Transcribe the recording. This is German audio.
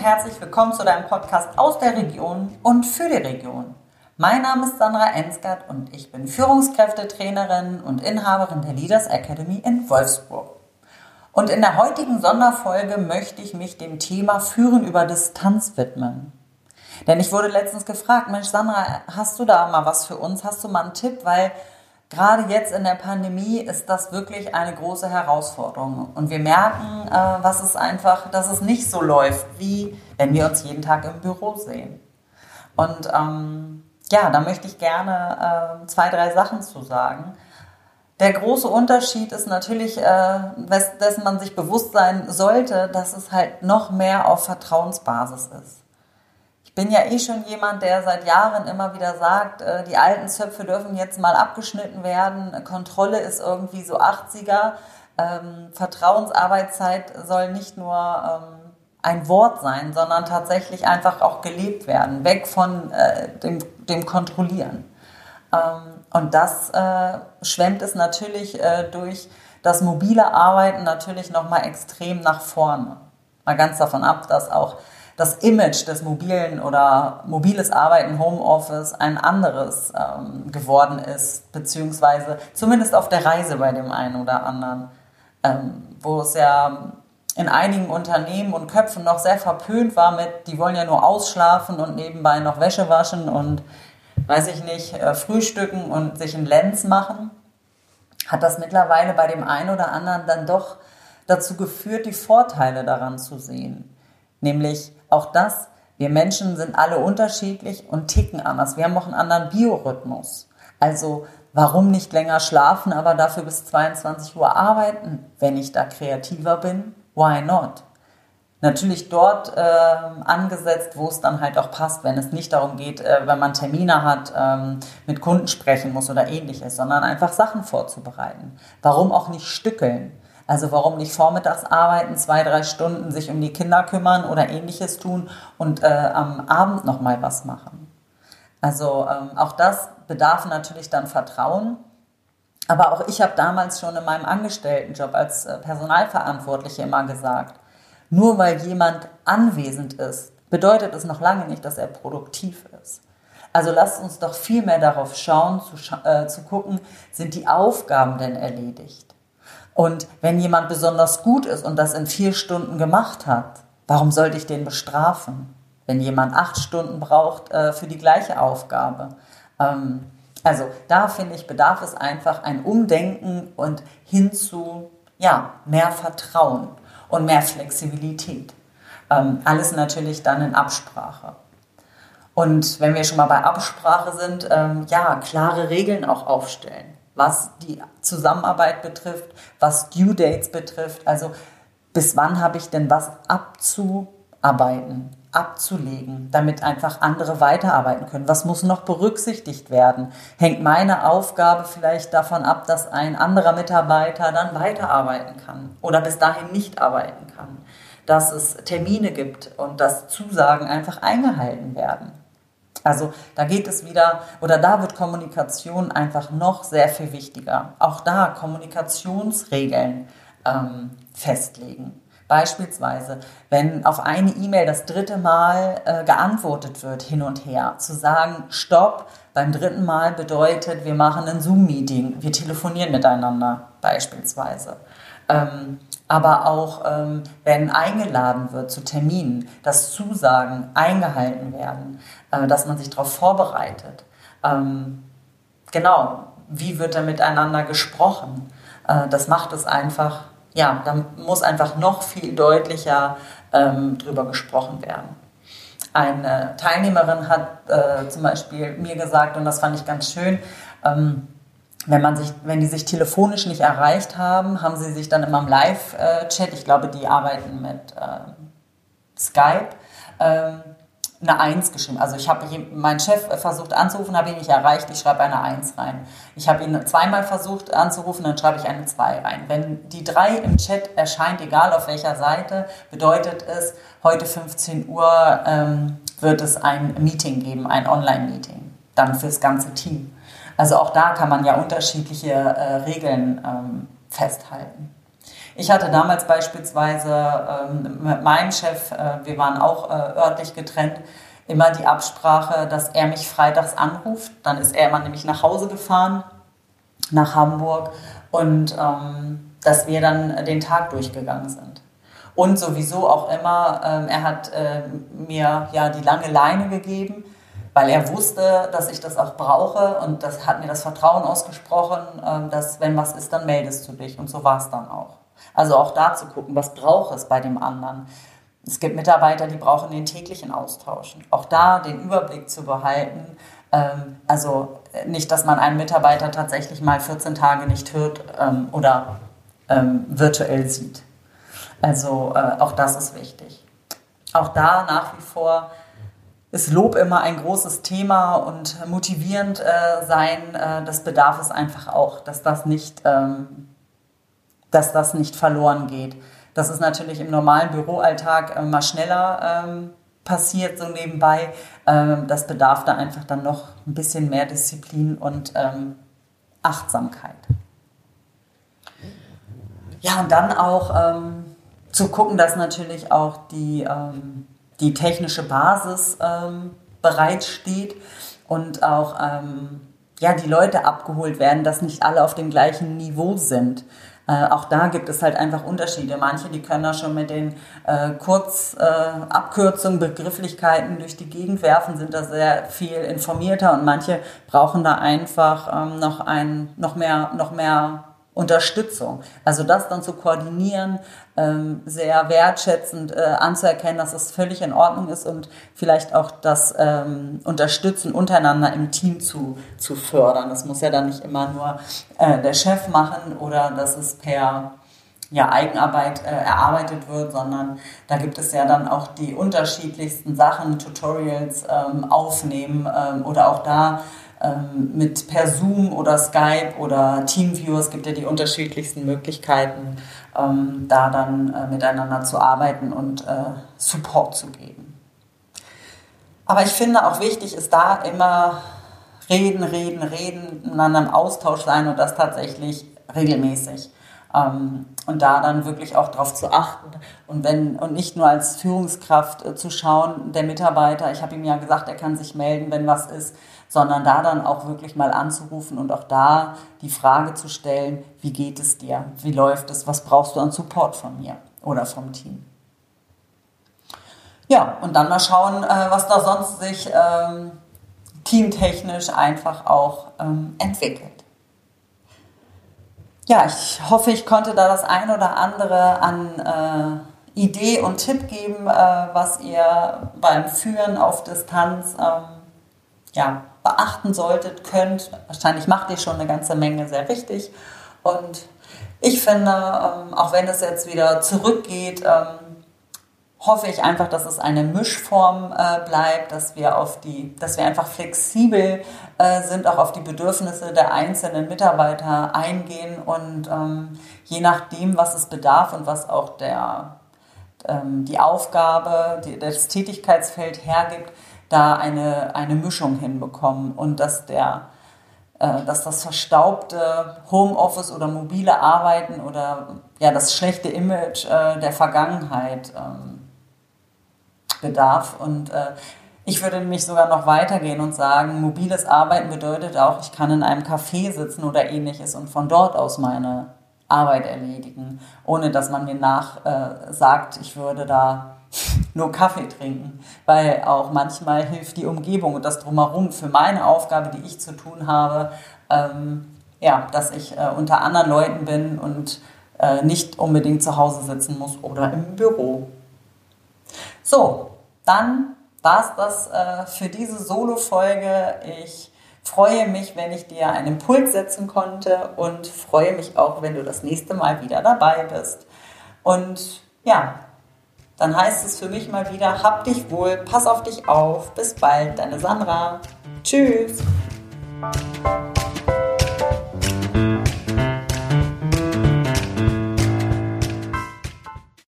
herzlich willkommen zu deinem Podcast aus der Region und für die Region. Mein Name ist Sandra Ensgard und ich bin Führungskräftetrainerin und Inhaberin der Leaders Academy in Wolfsburg. Und in der heutigen Sonderfolge möchte ich mich dem Thema Führen über Distanz widmen. Denn ich wurde letztens gefragt, Mensch Sandra, hast du da mal was für uns? Hast du mal einen Tipp? Weil gerade jetzt in der Pandemie ist das wirklich eine große Herausforderung. Und wir merken, äh, was es einfach, dass es nicht so läuft, wie wenn wir uns jeden Tag im Büro sehen. Und ähm, ja, da möchte ich gerne äh, zwei, drei Sachen zu sagen. Der große Unterschied ist natürlich, äh, dessen man sich bewusst sein sollte, dass es halt noch mehr auf Vertrauensbasis ist. Ich bin ja eh schon jemand, der seit Jahren immer wieder sagt, äh, die alten Zöpfe dürfen jetzt mal abgeschnitten werden. Kontrolle ist irgendwie so 80er. Ähm, Vertrauensarbeitszeit soll nicht nur ähm, ein Wort sein, sondern tatsächlich einfach auch gelebt werden, weg von äh, dem, dem Kontrollieren. Ähm, und das äh, schwemmt es natürlich äh, durch das mobile Arbeiten natürlich nochmal extrem nach vorne. Mal ganz davon ab, dass auch das Image des mobilen oder mobiles Arbeiten, Homeoffice ein anderes ähm, geworden ist, beziehungsweise zumindest auf der Reise bei dem einen oder anderen, ähm, wo es ja in einigen Unternehmen und Köpfen noch sehr verpönt war mit, die wollen ja nur ausschlafen und nebenbei noch Wäsche waschen und weiß ich nicht, äh, frühstücken und sich einen Lenz machen, hat das mittlerweile bei dem einen oder anderen dann doch dazu geführt, die Vorteile daran zu sehen. Nämlich auch das, wir Menschen sind alle unterschiedlich und ticken anders. Wir haben auch einen anderen Biorhythmus. Also warum nicht länger schlafen, aber dafür bis 22 Uhr arbeiten, wenn ich da kreativer bin? Why not? Natürlich dort äh, angesetzt, wo es dann halt auch passt, wenn es nicht darum geht, äh, wenn man Termine hat, ähm, mit Kunden sprechen muss oder ähnliches, sondern einfach Sachen vorzubereiten. Warum auch nicht stückeln? Also warum nicht vormittags arbeiten, zwei, drei Stunden sich um die Kinder kümmern oder ähnliches tun und äh, am Abend nochmal was machen. Also ähm, auch das bedarf natürlich dann Vertrauen. Aber auch ich habe damals schon in meinem Angestelltenjob als äh, Personalverantwortliche immer gesagt, nur weil jemand anwesend ist, bedeutet es noch lange nicht, dass er produktiv ist. Also lasst uns doch viel mehr darauf schauen, zu, äh, zu gucken, sind die Aufgaben denn erledigt? Und wenn jemand besonders gut ist und das in vier Stunden gemacht hat, warum sollte ich den bestrafen? Wenn jemand acht Stunden braucht äh, für die gleiche Aufgabe. Ähm, also da finde ich, bedarf es einfach ein Umdenken und hin zu ja, mehr Vertrauen und mehr Flexibilität. Ähm, alles natürlich dann in Absprache. Und wenn wir schon mal bei Absprache sind, ähm, ja, klare Regeln auch aufstellen was die Zusammenarbeit betrifft, was Due Dates betrifft. Also bis wann habe ich denn was abzuarbeiten, abzulegen, damit einfach andere weiterarbeiten können? Was muss noch berücksichtigt werden? Hängt meine Aufgabe vielleicht davon ab, dass ein anderer Mitarbeiter dann weiterarbeiten kann oder bis dahin nicht arbeiten kann? Dass es Termine gibt und dass Zusagen einfach eingehalten werden. Also da geht es wieder, oder da wird Kommunikation einfach noch sehr viel wichtiger. Auch da Kommunikationsregeln ähm, festlegen. Beispielsweise, wenn auf eine E-Mail das dritte Mal äh, geantwortet wird, hin und her, zu sagen, stopp, beim dritten Mal bedeutet, wir machen ein Zoom-Meeting, wir telefonieren miteinander beispielsweise. Ähm, aber auch ähm, wenn eingeladen wird zu Terminen, dass Zusagen eingehalten werden, äh, dass man sich darauf vorbereitet. Ähm, genau, wie wird da miteinander gesprochen? Äh, das macht es einfach, ja, da muss einfach noch viel deutlicher ähm, drüber gesprochen werden. Eine Teilnehmerin hat äh, zum Beispiel mir gesagt, und das fand ich ganz schön, ähm, wenn man sich, wenn die sich telefonisch nicht erreicht haben, haben sie sich dann immer im Live-Chat, ich glaube, die arbeiten mit äh, Skype, ähm, eine Eins geschrieben. Also ich habe meinen Chef versucht anzurufen, habe ihn nicht erreicht, ich schreibe eine Eins rein. Ich habe ihn zweimal versucht anzurufen, dann schreibe ich eine Zwei rein. Wenn die drei im Chat erscheint, egal auf welcher Seite, bedeutet es, heute 15 Uhr ähm, wird es ein Meeting geben, ein Online-Meeting, dann fürs ganze Team. Also auch da kann man ja unterschiedliche äh, Regeln ähm, festhalten. Ich hatte damals beispielsweise ähm, mit meinem Chef, äh, wir waren auch äh, örtlich getrennt, immer die Absprache, dass er mich freitags anruft. Dann ist er immer nämlich nach Hause gefahren, nach Hamburg und ähm, dass wir dann den Tag durchgegangen sind. Und sowieso auch immer, ähm, er hat äh, mir ja die lange Leine gegeben, weil er wusste, dass ich das auch brauche und das hat mir das Vertrauen ausgesprochen, äh, dass wenn was ist, dann meldest du dich. Und so war es dann auch. Also auch da zu gucken, was braucht es bei dem anderen. Es gibt Mitarbeiter, die brauchen den täglichen Austausch. Auch da den Überblick zu behalten. Ähm, also nicht, dass man einen Mitarbeiter tatsächlich mal 14 Tage nicht hört ähm, oder ähm, virtuell sieht. Also äh, auch das ist wichtig. Auch da nach wie vor ist Lob immer ein großes Thema und motivierend äh, sein, äh, das bedarf es einfach auch, dass das nicht, ähm, dass das nicht verloren geht. Das ist natürlich im normalen Büroalltag äh, mal schneller ähm, passiert, so nebenbei. Ähm, das bedarf da einfach dann noch ein bisschen mehr Disziplin und ähm, Achtsamkeit. Ja, und dann auch ähm, zu gucken, dass natürlich auch die, ähm, die technische Basis ähm, bereitsteht und auch ähm, ja, die Leute abgeholt werden, dass nicht alle auf dem gleichen Niveau sind. Äh, auch da gibt es halt einfach Unterschiede. Manche, die können da schon mit den äh, Kurzabkürzungen, äh, Begrifflichkeiten durch die Gegend werfen, sind da sehr viel informierter und manche brauchen da einfach ähm, noch ein, noch mehr, noch mehr Unterstützung. Also das dann zu koordinieren, ähm, sehr wertschätzend äh, anzuerkennen, dass es völlig in Ordnung ist und vielleicht auch das ähm, Unterstützen untereinander im Team zu, zu fördern. Das muss ja dann nicht immer nur äh, der Chef machen oder dass es per ja, Eigenarbeit äh, erarbeitet wird, sondern da gibt es ja dann auch die unterschiedlichsten Sachen, Tutorials ähm, aufnehmen ähm, oder auch da ähm, mit per Zoom oder Skype oder Teamviewer, es gibt ja die unterschiedlichsten Möglichkeiten, ähm, da dann äh, miteinander zu arbeiten und äh, Support zu geben. Aber ich finde auch wichtig ist da immer reden, reden, reden, miteinander im Austausch sein und das tatsächlich regelmäßig. Ähm, und da dann wirklich auch darauf zu achten und wenn und nicht nur als Führungskraft äh, zu schauen, der Mitarbeiter, ich habe ihm ja gesagt, er kann sich melden, wenn was ist, sondern da dann auch wirklich mal anzurufen und auch da die Frage zu stellen, wie geht es dir, wie läuft es, was brauchst du an Support von mir oder vom Team. Ja, und dann mal schauen, äh, was da sonst sich ähm, teamtechnisch einfach auch ähm, entwickelt. Ja, ich hoffe, ich konnte da das ein oder andere an äh, Idee und Tipp geben, äh, was ihr beim Führen auf Distanz ähm, ja, beachten solltet, könnt. Wahrscheinlich macht ihr schon eine ganze Menge sehr richtig. Und ich finde, ähm, auch wenn es jetzt wieder zurückgeht, ähm, hoffe ich einfach, dass es eine Mischform äh, bleibt, dass wir auf die, dass wir einfach flexibel äh, sind, auch auf die Bedürfnisse der einzelnen Mitarbeiter eingehen und ähm, je nachdem, was es bedarf und was auch der, ähm, die Aufgabe, die, das Tätigkeitsfeld hergibt, da eine, eine Mischung hinbekommen und dass der äh, dass das verstaubte Homeoffice oder mobile Arbeiten oder ja das schlechte Image äh, der Vergangenheit ähm, bedarf. Und äh, ich würde nämlich sogar noch weitergehen und sagen, mobiles Arbeiten bedeutet auch, ich kann in einem Café sitzen oder ähnliches und von dort aus meine Arbeit erledigen, ohne dass man mir nach äh, sagt, ich würde da nur Kaffee trinken, weil auch manchmal hilft die Umgebung und das drumherum für meine Aufgabe, die ich zu tun habe, ähm, ja, dass ich äh, unter anderen Leuten bin und äh, nicht unbedingt zu Hause sitzen muss oder im Büro. So, dann war es das äh, für diese Solo-Folge. Ich freue mich, wenn ich dir einen Impuls setzen konnte und freue mich auch, wenn du das nächste Mal wieder dabei bist. Und ja, dann heißt es für mich mal wieder, hab dich wohl, pass auf dich auf, bis bald, deine Sandra. Tschüss.